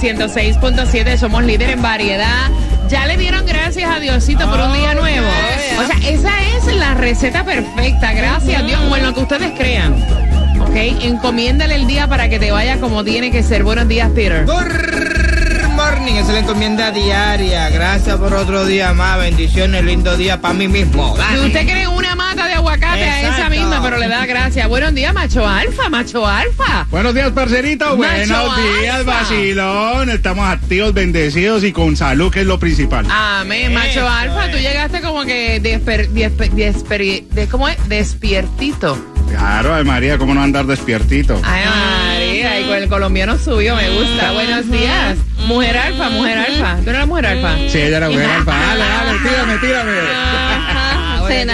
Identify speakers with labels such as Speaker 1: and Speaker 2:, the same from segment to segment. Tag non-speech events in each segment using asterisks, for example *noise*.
Speaker 1: 106.7. Somos líder en variedad. Ya le dieron gracias a Diosito por un día nuevo. O sea, esa es la receta perfecta. Gracias, Dios. Bueno, lo que ustedes crean. Ok, encomiéndale el día para que te vaya como tiene que ser. Buenos días, Peter.
Speaker 2: Good morning, esa es la encomienda diaria. Gracias por otro día más. Bendiciones, lindo día para mí mismo.
Speaker 1: Si
Speaker 2: Dale.
Speaker 1: usted cree aguacate a esa misma, pero le da gracias. Buenos días, macho alfa, macho alfa.
Speaker 3: Buenos días, parcerito. Buenos días, vacilón. Estamos activos, bendecidos y con salud, que es lo principal.
Speaker 1: Amén, macho alfa. Tú llegaste como que desper, desper- desper- de, ¿cómo es? Despiertito.
Speaker 3: Claro, ay María, ¿cómo no andar despiertito?
Speaker 1: Ay, María, y con el colombiano subió, me gusta. Buenos días. Mujer alfa, mujer alfa. ¿Tú eres la mujer alfa?
Speaker 3: Sí, ella era mujer alfa. Dale, dale, tírame, tírame.
Speaker 1: Ajá, *laughs* bueno.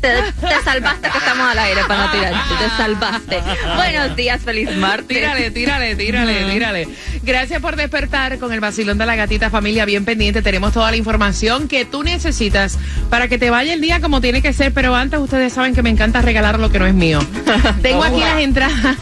Speaker 4: Te, te salvaste que estamos al aire para no tirarte. Te salvaste. Buenos días, feliz martes.
Speaker 1: Tírale, tírale, tírale, tírale. Gracias por despertar con el vacilón de la gatita familia bien pendiente. Tenemos toda la información que tú necesitas para que te vaya el día como tiene que ser. Pero antes ustedes saben que me encanta regalar lo que no es mío. *laughs* Tengo aquí las entradas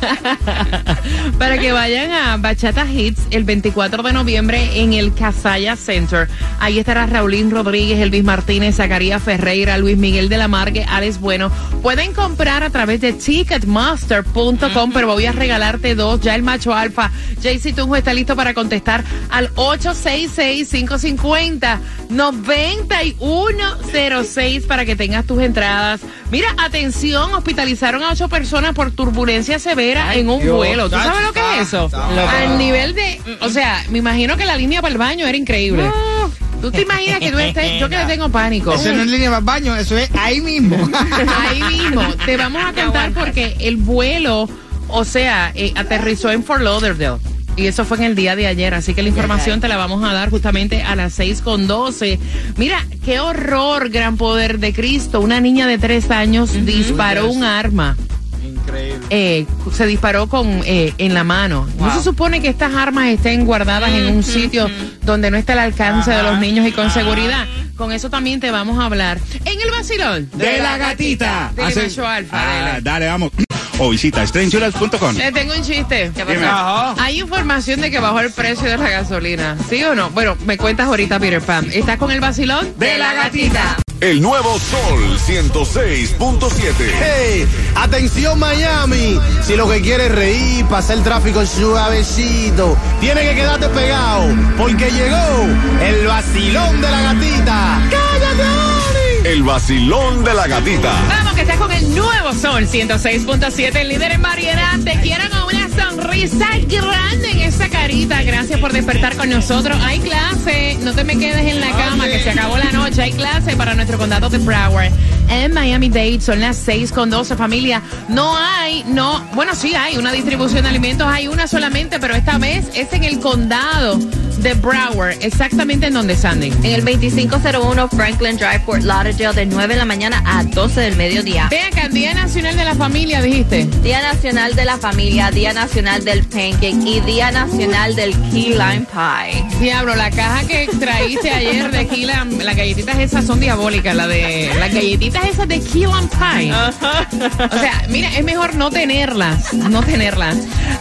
Speaker 1: *laughs* para que vayan a Bachata Hits el 24 de noviembre en el Casaya Center. Ahí estará Raulín Rodríguez, Elvis Martínez, Zacarías Ferreira, Luis Miguel de la Margue, Alex Bueno. Pueden comprar a través de ticketmaster.com, pero voy a regalarte dos. Ya el macho alfa, JC Tunjo está listo para contestar al 866-550-9106 para que tengas tus entradas. Mira, atención, hospitalizaron a ocho personas por turbulencia severa en un
Speaker 2: Dios,
Speaker 1: vuelo. ¿Tú sabes lo que es eso? Al nivel de, o sea, me imagino que la línea para el baño era increíble. ¿Tú te imaginas que tú estés, yo que le *laughs* tengo pánico?
Speaker 2: Eso no es línea más baño, eso es ahí mismo. *laughs*
Speaker 1: Ahí mismo, te vamos a contar porque el vuelo, o sea, eh, aterrizó en Fort Lauderdale. Y eso fue en el día de ayer, así que la información te la vamos a dar justamente a las 6 con 12. Mira, qué horror, gran poder de Cristo. Una niña de tres años disparó un arma.
Speaker 2: Increíble.
Speaker 1: Eh, se disparó con eh, en la mano. No se supone que estas armas estén guardadas en un sitio donde no está el alcance de los niños y con seguridad. Con eso también te vamos a hablar. En el vacilón.
Speaker 3: De la gatita.
Speaker 1: Dile,
Speaker 3: Hace-
Speaker 1: macho alfa,
Speaker 3: Ah,
Speaker 1: dale.
Speaker 3: dale, vamos. O visita estrenchulas.com.
Speaker 1: Le tengo un chiste.
Speaker 3: Dime.
Speaker 2: Ajá.
Speaker 1: Hay información de que bajó el precio de la gasolina. ¿Sí o no? Bueno, me cuentas ahorita, Peter Pan. ¿Estás con el vacilón?
Speaker 3: De la gatita.
Speaker 5: El nuevo Sol 106.7.
Speaker 6: Hey, atención Miami, si lo que quieres es reír, pasar el tráfico suavecito, tiene que quedarte pegado, porque llegó el vacilón de la gatita. ¡Cállate!
Speaker 5: El vacilón de la gatita.
Speaker 1: Vamos, que estás con el nuevo Sol 106.7, el líder en variedad. Te quiero con una sonrisa grande en esa carita. Gracias por despertar con nosotros. Hay clase, no te me quedes en la cama, que se acabó la noche. Hay clase para nuestro condado de Broward en Miami-Dade. Son las 6 con 12, familia. No hay, no, bueno, sí hay una distribución de alimentos. Hay una solamente, pero esta vez es en el condado de Broward, exactamente en donde Sandy.
Speaker 4: En el 2501 Franklin Drive, Fort Lauderdale, de 9 de la mañana a 12 del mediodía.
Speaker 1: Ve acá, Día Nacional de la Familia, dijiste.
Speaker 4: Día Nacional de la Familia, Día Nacional del Pancake y Día Nacional del Key Lime Pie.
Speaker 1: Diablo, la caja que traíste ayer de Key Lime, las galletitas esas son diabólicas, la de las galletitas esas de Key Lime Pie. O sea, mira, es mejor no tenerlas, no tenerlas.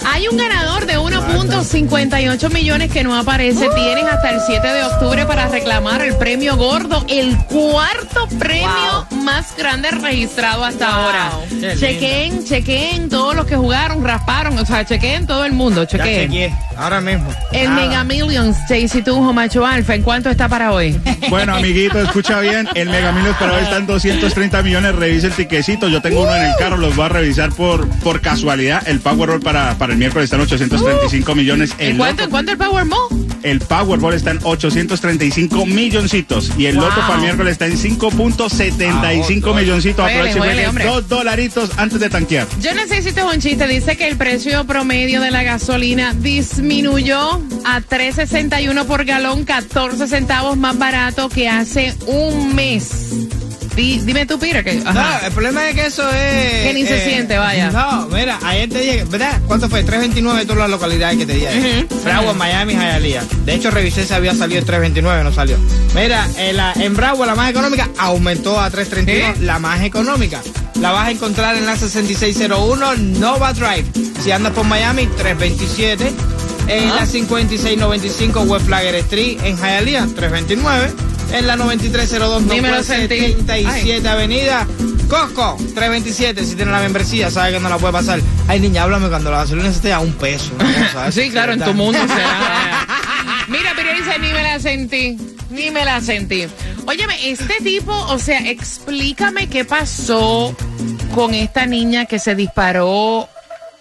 Speaker 1: Hay un ganador de 1.58 millones que no aparece 13. Tienes hasta el 7 de octubre para reclamar el premio gordo, el cuarto premio más grande registrado hasta ahora.
Speaker 2: Qué lindo.
Speaker 1: Chequen, chequen todos los que jugaron, rasparon, o sea, chequen todo el mundo,
Speaker 2: Ya
Speaker 1: chequen.
Speaker 2: chequeé, ahora mismo.
Speaker 1: El
Speaker 2: Nada.
Speaker 1: Mega Millions, Jaycee Tunjo, Macho Alfa, ¿en cuánto está para hoy? *laughs*
Speaker 3: Bueno, amiguito, escucha bien. El Mega Millions para hoy está en 230 millones. Revisa el tiquecito. Yo tengo uno en el carro. Los voy a revisar por, por casualidad. El Powerball para, para el miércoles está en 835 millones. El,
Speaker 1: ¿En cuánto,
Speaker 3: Loto-
Speaker 1: en cuánto el Powerball?
Speaker 3: El Powerball está en 835 milloncitos. Y el
Speaker 1: Wow.
Speaker 3: Loto para el miércoles está en 5.75 milloncitos.
Speaker 1: Huele,
Speaker 3: Aproveche,
Speaker 1: huele,
Speaker 3: juegue
Speaker 1: hombre.
Speaker 3: dos dolaritos antes de tanquear.
Speaker 1: Yo es un chiste. Dice que el precio promedio de la gasolina disminuyó a 3.61 por galón, 14 centavos más barato que hace un mes. Di- dime tú, Pira, que... ajá.
Speaker 2: No, el problema es que eso es. eh,
Speaker 1: Que ni se siente, vaya.
Speaker 2: No, mira, ayer te dije, ¿verdad? ¿Cuánto fue? 329 todas las localidades que te dije. Broward, Miami, Hialeah. De hecho, revisé si había salido el 329, no salió. Mira, en, la, en Broward, la más económica, aumentó a 331,
Speaker 1: ¿Eh?
Speaker 2: la más económica. La vas a encontrar en la 6601 Nova Drive. Si andas por Miami, 327. En la 5695 West Flagger Street, en Hialeah, 329. En la 9302
Speaker 1: Ni me lo
Speaker 2: Northwest
Speaker 1: sentí.
Speaker 2: 77 Avenida. Costco, 327. Si tiene la membresía, sabe que no la puede pasar. Ay, niña, háblame cuando la gasolina esté a un peso. *laughs* así,
Speaker 1: Sí, claro, en tu mundo será. *laughs* Mira, pero dice, ni me la sentí, ni me la sentí. Óyeme, este tipo, o sea, explícame qué pasó con esta niña que se disparó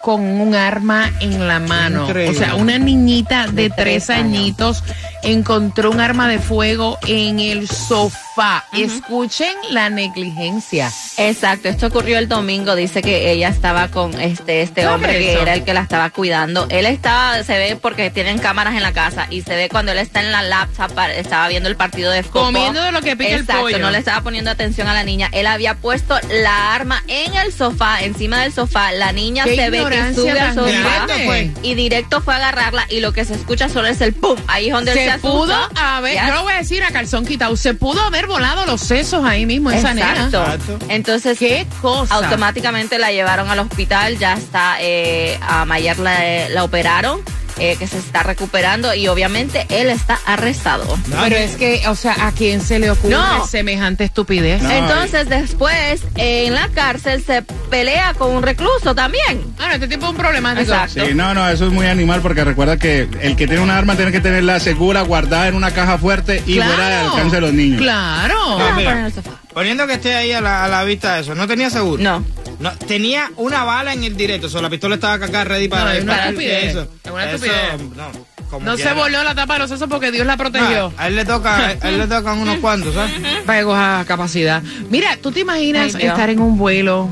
Speaker 1: con un arma en la mano.
Speaker 2: Increíble.
Speaker 1: O sea, una niñita de,
Speaker 4: De
Speaker 1: tres añitos encontró un arma de fuego en el sofá. Escuchen la negligencia.
Speaker 4: Exacto, esto ocurrió el domingo, dice que ella estaba con este este
Speaker 1: ¿Qué
Speaker 4: hombre que era el que la estaba cuidando. Él estaba, se ve porque tienen cámaras en la casa y se ve cuando él está en la laptop, estaba viendo el partido de fútbol.
Speaker 1: Comiendo de lo que pica el
Speaker 4: Exacto,
Speaker 1: pollo.
Speaker 4: no le estaba poniendo atención a la niña. Él había puesto la arma en el sofá, encima del sofá. La niña
Speaker 1: Qué
Speaker 4: se ve que sube al sofá
Speaker 1: grande.
Speaker 4: Y directo fue a agarrarla y lo que se escucha solo es el pum. Ahí es donde él se
Speaker 1: Se
Speaker 4: asustó.
Speaker 1: pudo haber, yo lo voy a decir a calzón quitado, se pudo haber volado los sesos ahí mismo esa
Speaker 4: Exacto.
Speaker 1: nena.
Speaker 2: Exacto.
Speaker 4: Entonces,
Speaker 1: Qué cosa.
Speaker 4: automáticamente la llevaron al hospital, ya está, eh, a Mayer la, la operaron, eh, que se está recuperando y obviamente él está arrestado.
Speaker 1: Pero es que, o sea, ¿a quién se le ocurre
Speaker 4: No.
Speaker 1: semejante estupidez?
Speaker 3: No.
Speaker 4: Entonces después en la cárcel se pelea con un recluso también.
Speaker 1: Bueno, este tipo es un problemático.
Speaker 4: Exacto.
Speaker 3: Sí, no, no, eso es muy animal porque recuerda que el que tiene un arma tiene que tenerla segura, guardada en una caja fuerte y
Speaker 1: Claro.
Speaker 3: fuera de alcance de los niños.
Speaker 1: Claro.
Speaker 2: No,
Speaker 4: Ah,
Speaker 2: mira. Poniendo que esté ahí a la, a la vista de eso, ¿no tenía seguro?
Speaker 4: No.
Speaker 2: No, tenía una bala en el directo, o sea, la pistola estaba acá ready para
Speaker 1: No, es una
Speaker 2: para-
Speaker 1: estupidez.
Speaker 2: eso.
Speaker 1: Es una
Speaker 2: Eso,
Speaker 1: estupidez.
Speaker 2: no, como
Speaker 1: No se volvió la tapa de los sesos porque Dios la protegió.
Speaker 2: Ah, a él le toca, a él le tocan unos cuantos, ¿sabes?
Speaker 1: Para que coja capacidad. Mira, ¿tú te imaginas
Speaker 4: Ay,
Speaker 1: estar en un vuelo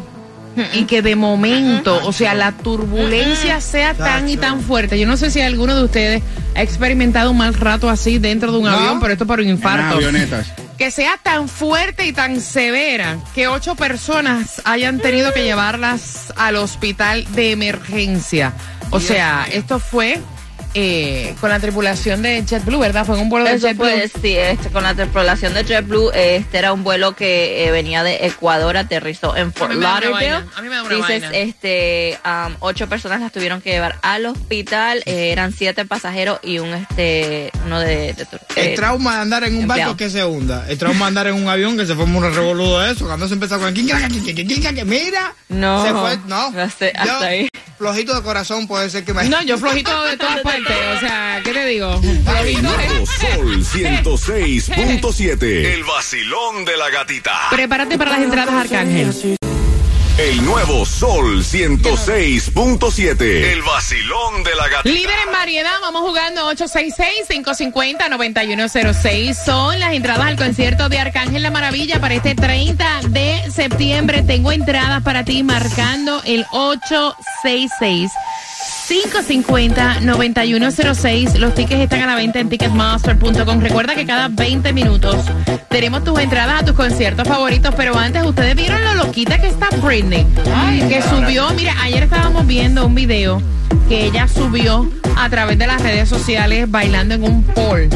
Speaker 1: y que de momento, o sea, la turbulencia sea tan y tan fuerte? Yo no sé si alguno de ustedes ha experimentado un mal rato así dentro de un avión, pero esto por un infarto.
Speaker 3: avionetas.
Speaker 1: que sea tan fuerte y tan severa que ocho personas hayan tenido que llevarlas al hospital de emergencia. O sea, esto fue eh, con la tripulación de JetBlue, ¿verdad? Fue en un vuelo de JetBlue.
Speaker 4: fue, sí, este, con la tripulación de JetBlue, este era un vuelo que eh, venía de Ecuador, aterrizó en Fort
Speaker 1: A mí me da una
Speaker 4: Lauderdale.
Speaker 1: vaina, a mí me da una
Speaker 4: Dices,
Speaker 1: vaina.
Speaker 4: este, ocho personas las tuvieron que llevar al hospital, eh, eran siete pasajeros y un, este, uno de, de tur-
Speaker 2: El
Speaker 4: eh,
Speaker 2: trauma de andar en un barco que se hunda. El trauma de andar en un avión que se forma un revoludo de eso. Cuando se empezó con quin, mira.
Speaker 4: No.
Speaker 2: Se fue, no.
Speaker 4: Hasta- hasta
Speaker 2: Yo,
Speaker 4: ahí.
Speaker 2: Flojito de corazón puede ser que me.
Speaker 1: No, yo flojito de todas *laughs* partes. O sea, ¿qué te digo? Flojito.
Speaker 5: Nuevo Sol 106.7. El vacilón de la gatita.
Speaker 1: Prepárate para las entradas, Arcángel.
Speaker 5: El nuevo Sol 106.7. El vacilón de la gatita.
Speaker 1: Líder en variedad, vamos jugando 866-550-9106. Son las entradas al concierto de Arcángel La Maravilla para este 30 de septiembre. Tengo entradas para ti marcando el 866. 550-9106. Los tickets están a la venta en ticketmaster.com. Recuerda que cada 20 minutos tenemos tus entradas a tus conciertos favoritos. Pero antes, ustedes vieron lo loquita que está Britney. que subió, mira, ayer estábamos viendo un video que ella subió a través de las redes sociales bailando en un pool.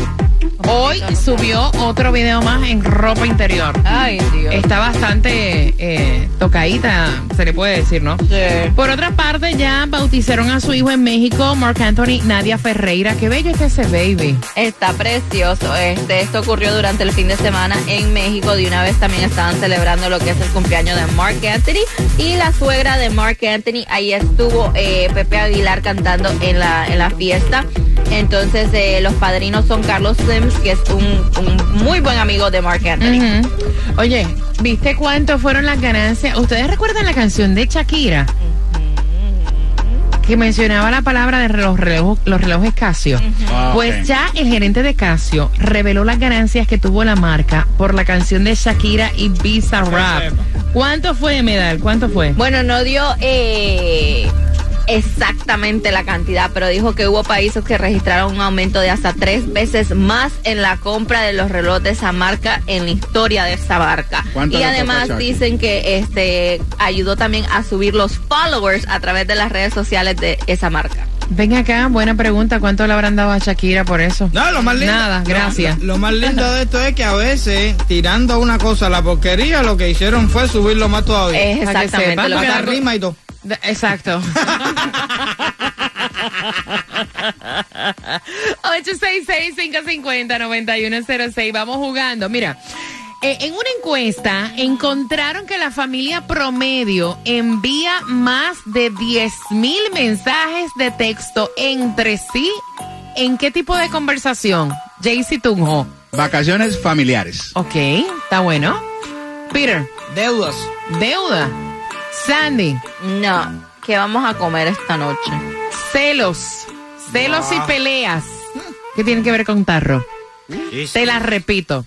Speaker 1: Hoy subió otro video más en ropa interior.
Speaker 4: Ay, Dios.
Speaker 1: Está bastante eh, tocadita, se le puede decir, ¿no?
Speaker 4: Sí.
Speaker 1: Por otra parte, ya bautizaron a su hijo en México, Mark Anthony Nadia Ferreira. Qué bello está ese baby.
Speaker 4: Está precioso. Este, esto ocurrió durante el fin de semana en México. De una vez también estaban celebrando lo que es el cumpleaños de Mark Anthony. Y la suegra de Mark Anthony, ahí estuvo eh, Pepe Aguilar cantando en la, en la fiesta. Entonces, eh, los padrinos son Carlos Sims, que es un, un muy buen amigo de Mark Anthony.
Speaker 1: Oye, ¿viste cuánto fueron las ganancias? ¿Ustedes recuerdan la canción de Shakira? Que mencionaba la palabra de los relojes, los relojes Casio.
Speaker 3: Ah,
Speaker 1: Pues ya el gerente de Casio reveló las ganancias que tuvo la marca por la canción de Shakira y Visa Rap.
Speaker 2: sepa.
Speaker 1: ¿Cuánto fue, Medal? ¿Cuánto fue?
Speaker 4: Bueno, no dio eh, exactamente la cantidad, pero dijo que hubo países que registraron un aumento de hasta tres veces más en la compra de los relojes de esa marca en la historia de esa marca.
Speaker 3: ¿Cuánto
Speaker 4: Y además dicen que este ayudó también a subir los followers a través de las redes sociales de esa marca.
Speaker 1: Ven acá, buena pregunta. ¿Cuánto le habrán dado a Shakira por eso?
Speaker 2: No, lo más lindo.
Speaker 1: Nada, gracias.
Speaker 2: Lo, lo más lindo de esto es que a veces, tirando una cosa a la porquería, lo que hicieron fue subirlo más todavía.
Speaker 4: Es
Speaker 1: Para que
Speaker 4: exactamente
Speaker 1: sepan,
Speaker 4: lo que
Speaker 2: rima y todo.
Speaker 1: Exacto. 866-550-9106. Vamos jugando. Mira, eh, en una encuesta encontraron que la familia promedio envía más de 10 mil mensajes de texto entre sí. ¿En qué tipo de conversación? Jaycee Tunjo.
Speaker 3: Vacaciones familiares.
Speaker 1: Ok, está bueno. Peter,
Speaker 2: Deudas.
Speaker 1: deuda. Sandy,
Speaker 4: No, ¿qué vamos a comer esta noche?
Speaker 1: celos. Celos y peleas. ¿Qué tienen que ver con tarro? Te las repito.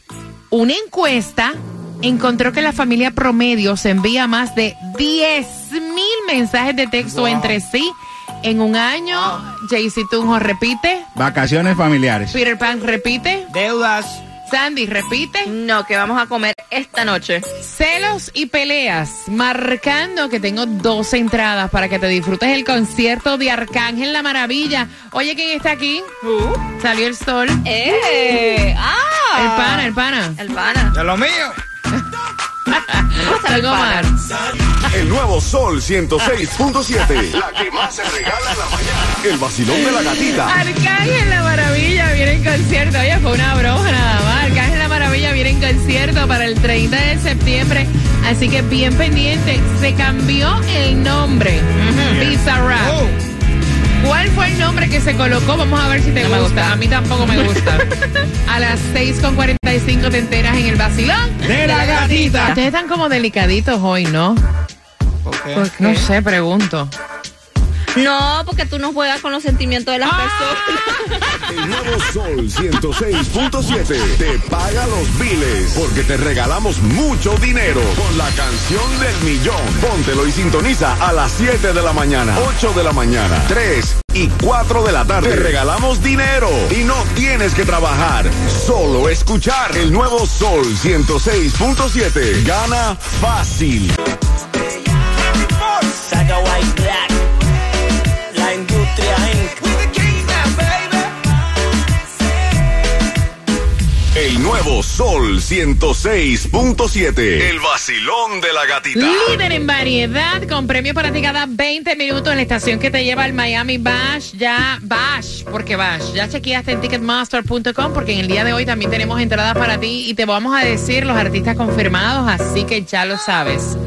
Speaker 1: Una encuesta encontró que la familia promedio se envía más de 10 mil mensajes de texto entre sí en un año. Jaycee Tunjo repite.
Speaker 3: Vacaciones familiares.
Speaker 1: Peter Pan repite.
Speaker 2: Deudas.
Speaker 1: Sandy repite.
Speaker 4: No, ¿qué vamos a comer esta noche?
Speaker 1: Celos y peleas, marcando que tengo dos entradas para que te disfrutes el concierto de Arcángel La Maravilla. Oye, ¿quién está aquí? Salió el sol.
Speaker 4: ¡Eh! ¡Ah!
Speaker 1: El pana, el pana.
Speaker 4: El pana.
Speaker 2: De lo mío.
Speaker 1: Algo
Speaker 4: pana.
Speaker 1: más.
Speaker 5: El nuevo Sol 106.7. *laughs* La que más se regala en la mañana. El vacilón de la gatita.
Speaker 1: Arcángel La Maravilla viene en concierto. Oye, fue una broma nada más. Concierto para el 30 de septiembre. Así que bien pendiente. Se cambió el nombre. Bizarrap.
Speaker 2: Oh.
Speaker 1: ¿Cuál fue el nombre que se colocó? Vamos a ver si te
Speaker 4: No me
Speaker 1: gusta. A mí tampoco me gusta. *laughs* a las 6.45 te enteras en el vacilón.
Speaker 2: De la gatita.
Speaker 1: Ustedes están como delicaditos hoy, ¿no? Pues, no sé, pregunto.
Speaker 4: No, porque tú no juegas con los sentimientos de las personas.
Speaker 5: El nuevo Sol 106.7 te paga los biles porque te regalamos mucho dinero con la canción del millón. Póntelo y sintoniza a las 7 de la mañana, 8 de la mañana, 3 y 4 de la tarde. Te regalamos dinero y no tienes que trabajar, solo escuchar el nuevo Sol 106.7. Gana fácil.
Speaker 7: Saga White Black.
Speaker 5: Sol 106.7. El vacilón de la gatita.
Speaker 1: Líder en variedad con premio para ti cada 20 minutos en la estación que te lleva al Miami Bash. Ya Bash, porque Bash. Ya chequeaste en ticketmaster.com porque en el día de hoy también tenemos entradas para ti y te vamos a decir los artistas confirmados, así que ya lo sabes.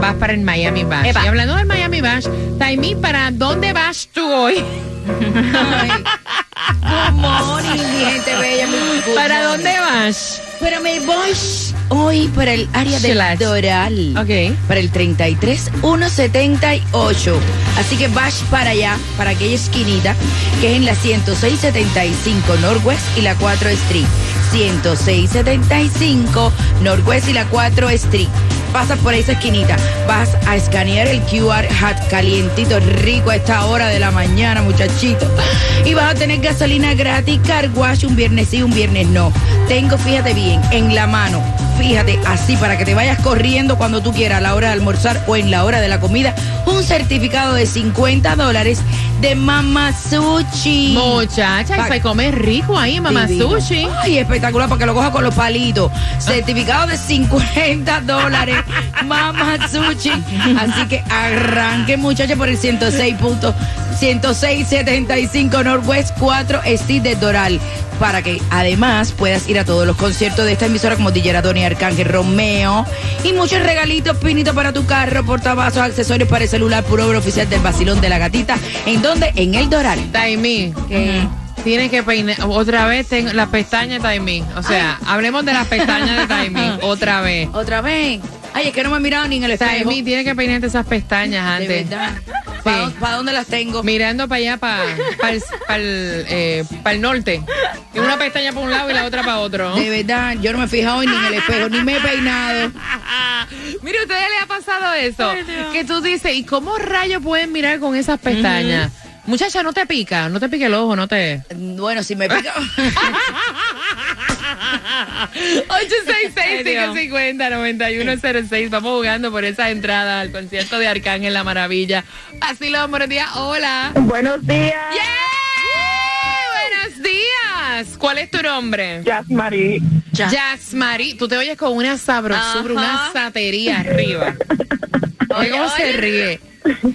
Speaker 1: Vas para el Miami Bash. Y hablando del Miami Bash, Taimi, ¿para dónde vas tú hoy?
Speaker 8: Gente bella.
Speaker 1: ¿Para dónde vas?
Speaker 8: Pero me voy hoy para el área del
Speaker 1: Chillax.
Speaker 8: Doral.
Speaker 1: Ok.
Speaker 8: Para el 33178. Así que vas para allá, para aquella esquinita, que es en la 10675 Northwest y la 4 Street. 10675 Northwest y la 4 Street. Pasas por esa esquinita, vas a escanear el QR hat calientito, rico a esta hora de la mañana, muchachito. Y vas a tener gasolina gratis, car wash un viernes sí, un viernes no. Tengo, fíjate bien, en la mano fíjate, así para que te vayas corriendo cuando tú quieras a la hora de almorzar o en la hora de la comida, un certificado de 50 dólares de Mama Sushi.
Speaker 1: Muchacha, y se come rico ahí, sushi.
Speaker 8: Ay, espectacular para que lo coja con los palitos. Certificado de 50 dólares. *laughs* Mama Sushi. Así que arranque, muchachos, por el 106 punto- 10675 Northwest 4 Street de Doral. Para que además puedas ir a todos los conciertos de esta emisora como DJ Tony Arcángel Romeo. Y muchos regalitos, pinitos para tu carro, portavasos, accesorios para el celular, puro obra oficial del Basilón de la Gatita. ¿En dónde? En el Doral.
Speaker 1: Taimí, que tienes que peinar. Otra vez tengo las pestañas de Taimí. O sea, hablemos de las pestañas de Taimí. *laughs* Otra vez.
Speaker 8: Otra vez. Ay, es que no me he mirado ni en el espejo.
Speaker 1: Taimí, tienes que peinarte esas pestañas
Speaker 8: De
Speaker 1: antes.
Speaker 8: verdad. ¿Para dónde las tengo?
Speaker 1: Mirando para allá, para el, eh, norte. Y una pestaña para un lado y la otra para otro.
Speaker 8: De verdad, yo no me he fijado ni en el espejo, ni me he peinado. *laughs*
Speaker 1: Mire, ¿a ustedes les ha pasado eso? que tú dices, ¿y cómo rayos pueden mirar con esas pestañas? Muchacha, no te pica, no te pique el ojo, no te...
Speaker 8: Bueno, si me pica. *laughs*
Speaker 1: 866-550-9106. Vamos jugando por esa entrada al concierto de Arcángel La Maravilla. Así lo buenos días. Hola.
Speaker 9: Buenos días.
Speaker 1: Buenos días. ¿Cuál es tu nombre?
Speaker 9: Jasmari.
Speaker 1: Jasmari. Tú te oyes con una sabrosura, una satería arriba. *laughs* Oye, ¿Cómo se ríe?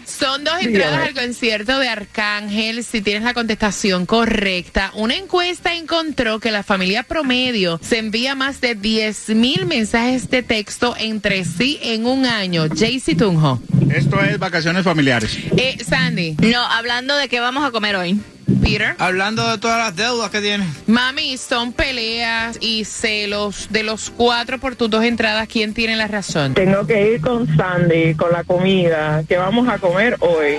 Speaker 1: Son dos entradas al concierto de Arcángel. Si tienes la contestación correcta, una encuesta encontró que la familia promedio se envía más de 10 mil mensajes de texto entre sí en un año. Jaycee Tunjo.
Speaker 3: Esto es vacaciones familiares.
Speaker 1: Eh, Sandy.
Speaker 4: No, hablando de qué vamos a comer hoy.
Speaker 1: Peter.
Speaker 2: Hablando de todas las deudas que tiene.
Speaker 1: Mami, son peleas y celos de los cuatro por tus dos entradas. ¿Quién tiene la razón?
Speaker 9: Tengo que ir con Sandy, con la comida. ¿Qué vamos a comer hoy?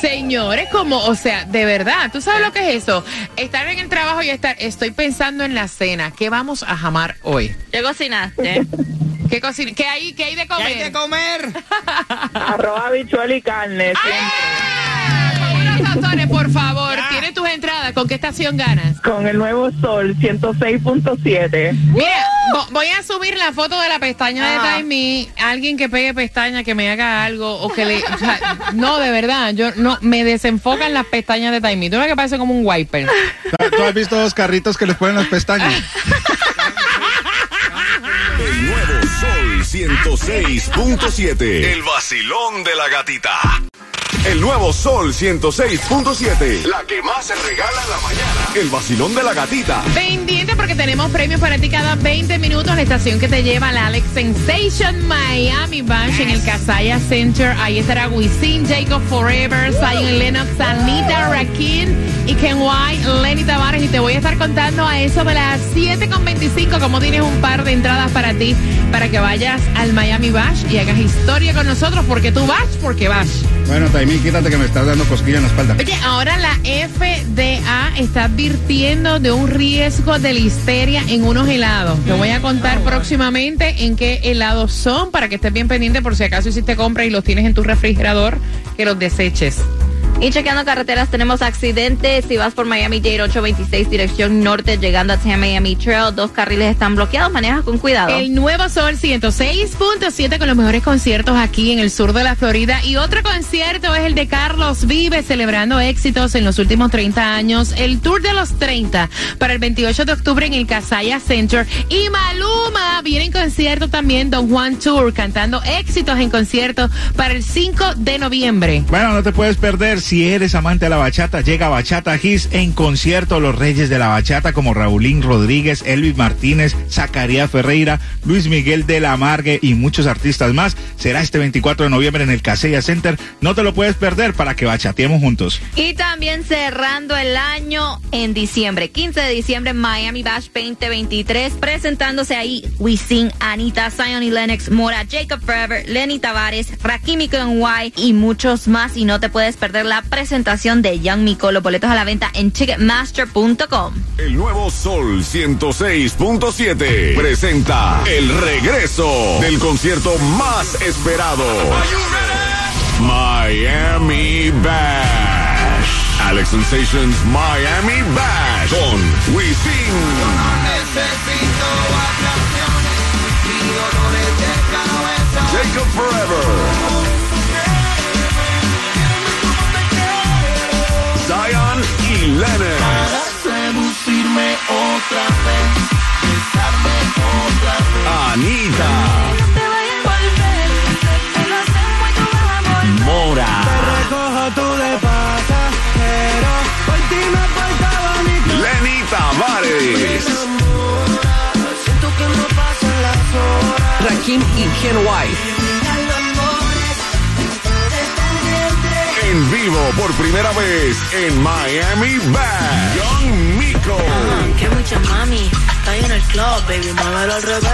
Speaker 1: Señores, como, o sea, de verdad, ¿tú sabes lo que es eso? Estar en el trabajo y estar, estoy pensando en la cena. ¿Qué vamos a jamar hoy?
Speaker 4: ¿Qué cocinaste? *laughs*
Speaker 1: ¿Qué, cocina? ¿Qué hay, qué hay de comer?
Speaker 2: ¿Qué hay de comer? *laughs*
Speaker 9: Arroz, habichuela y carne.
Speaker 1: Por favor. Tienes tus entradas. ¿Con qué estación ganas?
Speaker 9: Con el nuevo sol 106.7.
Speaker 1: Mira, vo- voy a subir la foto de la pestaña de
Speaker 9: Ajá.
Speaker 1: Taimi. Alguien que pegue pestaña, que me haga algo o que le. o sea, no, de verdad, yo no me desenfocan las pestañas de Taimi. Tú ves que parece como un wiper.
Speaker 3: ¿Tú has visto dos carritos que les ponen las pestañas?
Speaker 5: El nuevo Sol 106.7. El vacilón de la gatita. El nuevo Sol 106.7. La que más se regala en la mañana. El vacilón de la gatita.
Speaker 1: Pendiente porque tenemos premios para ti cada 20 minutos. La estación que te lleva a la Alex Sensation Miami Bash en el Casaya Center. Ahí estará Wisin, Jacob Forever, Zion Lennox, Anita Rakin y Ken White, Lenny Tavares. Y te voy a estar contando a eso de las 7.25 como tienes un par de entradas para ti para que vayas al Miami Bash y hagas historia con nosotros porque tú vas, porque vas.
Speaker 3: Bueno, Taimí, quítate que me estás dando cosquilla en la espalda.
Speaker 1: Oye, ahora la FDA está advirtiendo de un riesgo de listeria en unos helados. Te voy a contar próximamente en qué helados son para que estés bien pendiente por si acaso hiciste compra y los tienes en tu refrigerador, que los deseches.
Speaker 4: Y chequeando carreteras, tenemos accidentes. Si vas por Miami Dade 826, dirección norte, llegando a Miami Trail, dos carriles están bloqueados. Maneja con cuidado.
Speaker 1: El nuevo Sol 106.7 con los mejores conciertos aquí en el sur de la Florida. Y otro concierto es el de Carlos Vive, celebrando éxitos en los últimos 30 años. El Tour de los 30 para el 28 de octubre en el Casaya Center. Y Maluma viene en concierto también, Don Juan Tour, cantando éxitos en concierto para el 5 de noviembre.
Speaker 3: Bueno, no te puedes perder. Si eres amante de la bachata, llega Bachata Hits en concierto los reyes de la bachata como Raulín Rodríguez, Elvis Martínez, Zacarías Ferreira, Luis Miguel de la Margue y muchos artistas más. Será este 24 de noviembre en el Casella Center. No te lo puedes perder para que bachateemos juntos.
Speaker 4: Y también cerrando el año en diciembre, 15 de diciembre, Miami Bash 2023, presentándose ahí Wisin, Anita, Zion y Lennox, Mora, Jacob Forever, Lenny Tavares, Rakimi White y muchos más. Y no te puedes perder la presentación de Young Miko. Los boletos a la venta en Ticketmaster.com.
Speaker 5: El nuevo Sol 106.7 presenta el regreso del concierto más esperado. Miami Bash. Alex Sensations Miami Bash con Wisin. Jacob Forever. Lennon.
Speaker 10: seducirme otra vez, besarme otra vez.
Speaker 5: Anita. Mora.
Speaker 11: Rakim y Ken White.
Speaker 5: En vivo por primera vez en Miami Bash. Young Miko.
Speaker 10: Que mucha mami, está en el club, baby, muévelo al revés.